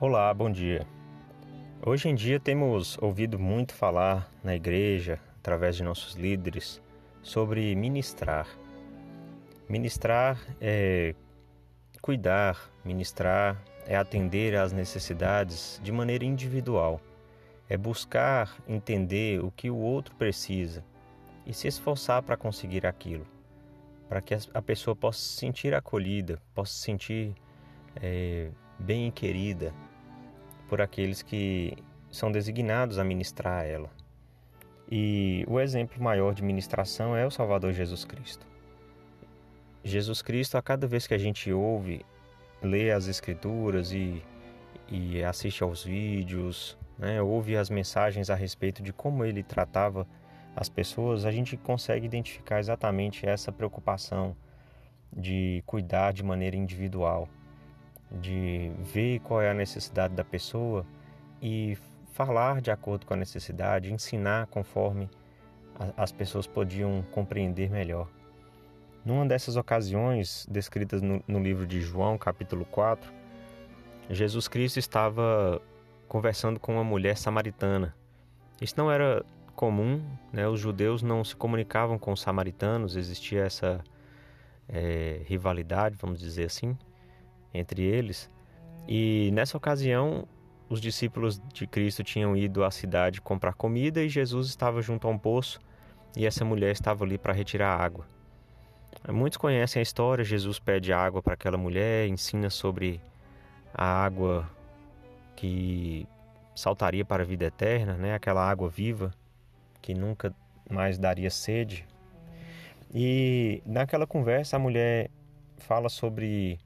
Olá, bom dia. Hoje em dia temos ouvido muito falar na igreja, através de nossos líderes, sobre ministrar. Ministrar é cuidar, ministrar é atender às necessidades de maneira individual, é buscar entender o que o outro precisa e se esforçar para conseguir aquilo, para que a pessoa possa se sentir acolhida, possa se sentir é, bem querida por aqueles que são designados a ministrar a ela. E o exemplo maior de ministração é o Salvador Jesus Cristo. Jesus Cristo, a cada vez que a gente ouve, lê as Escrituras e, e assiste aos vídeos, né, ouve as mensagens a respeito de como ele tratava as pessoas, a gente consegue identificar exatamente essa preocupação de cuidar de maneira individual de ver qual é a necessidade da pessoa e falar de acordo com a necessidade, ensinar conforme as pessoas podiam compreender melhor. Numa dessas ocasiões descritas no, no livro de João, capítulo 4, Jesus Cristo estava conversando com uma mulher samaritana. Isso não era comum, né? os judeus não se comunicavam com os samaritanos, existia essa é, rivalidade, vamos dizer assim entre eles. E nessa ocasião, os discípulos de Cristo tinham ido à cidade comprar comida e Jesus estava junto a um poço e essa mulher estava ali para retirar água. Muitos conhecem a história. Jesus pede água para aquela mulher, ensina sobre a água que saltaria para a vida eterna, né? Aquela água viva que nunca mais daria sede. E naquela conversa a mulher fala sobre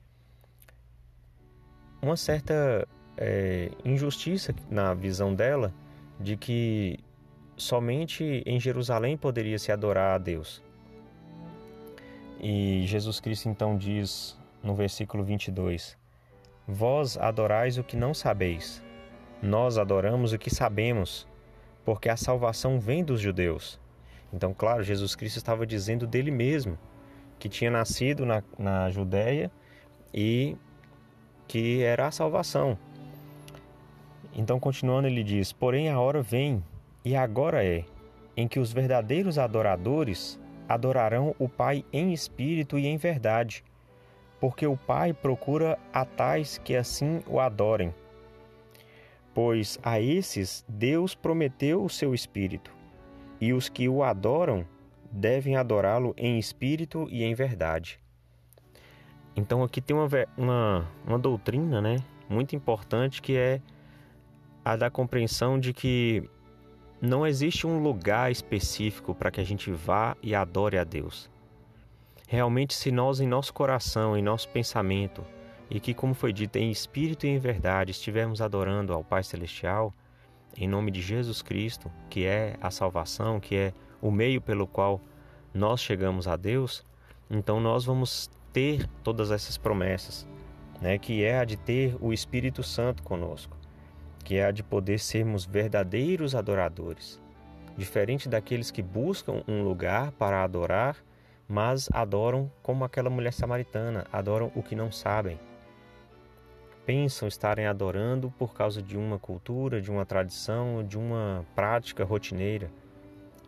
uma certa é, injustiça na visão dela de que somente em Jerusalém poderia se adorar a Deus. E Jesus Cristo então diz no versículo 22: Vós adorais o que não sabeis, nós adoramos o que sabemos, porque a salvação vem dos judeus. Então, claro, Jesus Cristo estava dizendo dele mesmo, que tinha nascido na, na Judéia e que era a salvação. Então, continuando, ele diz: Porém, a hora vem, e agora é, em que os verdadeiros adoradores adorarão o Pai em espírito e em verdade, porque o Pai procura a tais que assim o adorem. Pois a esses Deus prometeu o seu espírito, e os que o adoram devem adorá-lo em espírito e em verdade. Então aqui tem uma, uma, uma doutrina né, muito importante que é a da compreensão de que não existe um lugar específico para que a gente vá e adore a Deus. Realmente, se nós em nosso coração, em nosso pensamento, e que, como foi dito, em espírito e em verdade, estivermos adorando ao Pai Celestial, em nome de Jesus Cristo, que é a salvação, que é o meio pelo qual nós chegamos a Deus, então nós vamos ter todas essas promessas, né, que é a de ter o Espírito Santo conosco, que é a de poder sermos verdadeiros adoradores, diferente daqueles que buscam um lugar para adorar, mas adoram como aquela mulher samaritana, adoram o que não sabem. Pensam estarem adorando por causa de uma cultura, de uma tradição, de uma prática rotineira,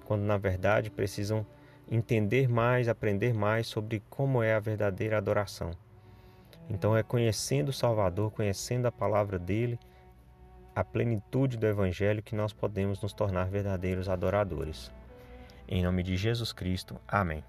quando na verdade precisam entender mais, aprender mais sobre como é a verdadeira adoração. Então é conhecendo o Salvador, conhecendo a palavra dele, a plenitude do Evangelho que nós podemos nos tornar verdadeiros adoradores. Em nome de Jesus Cristo. Amém.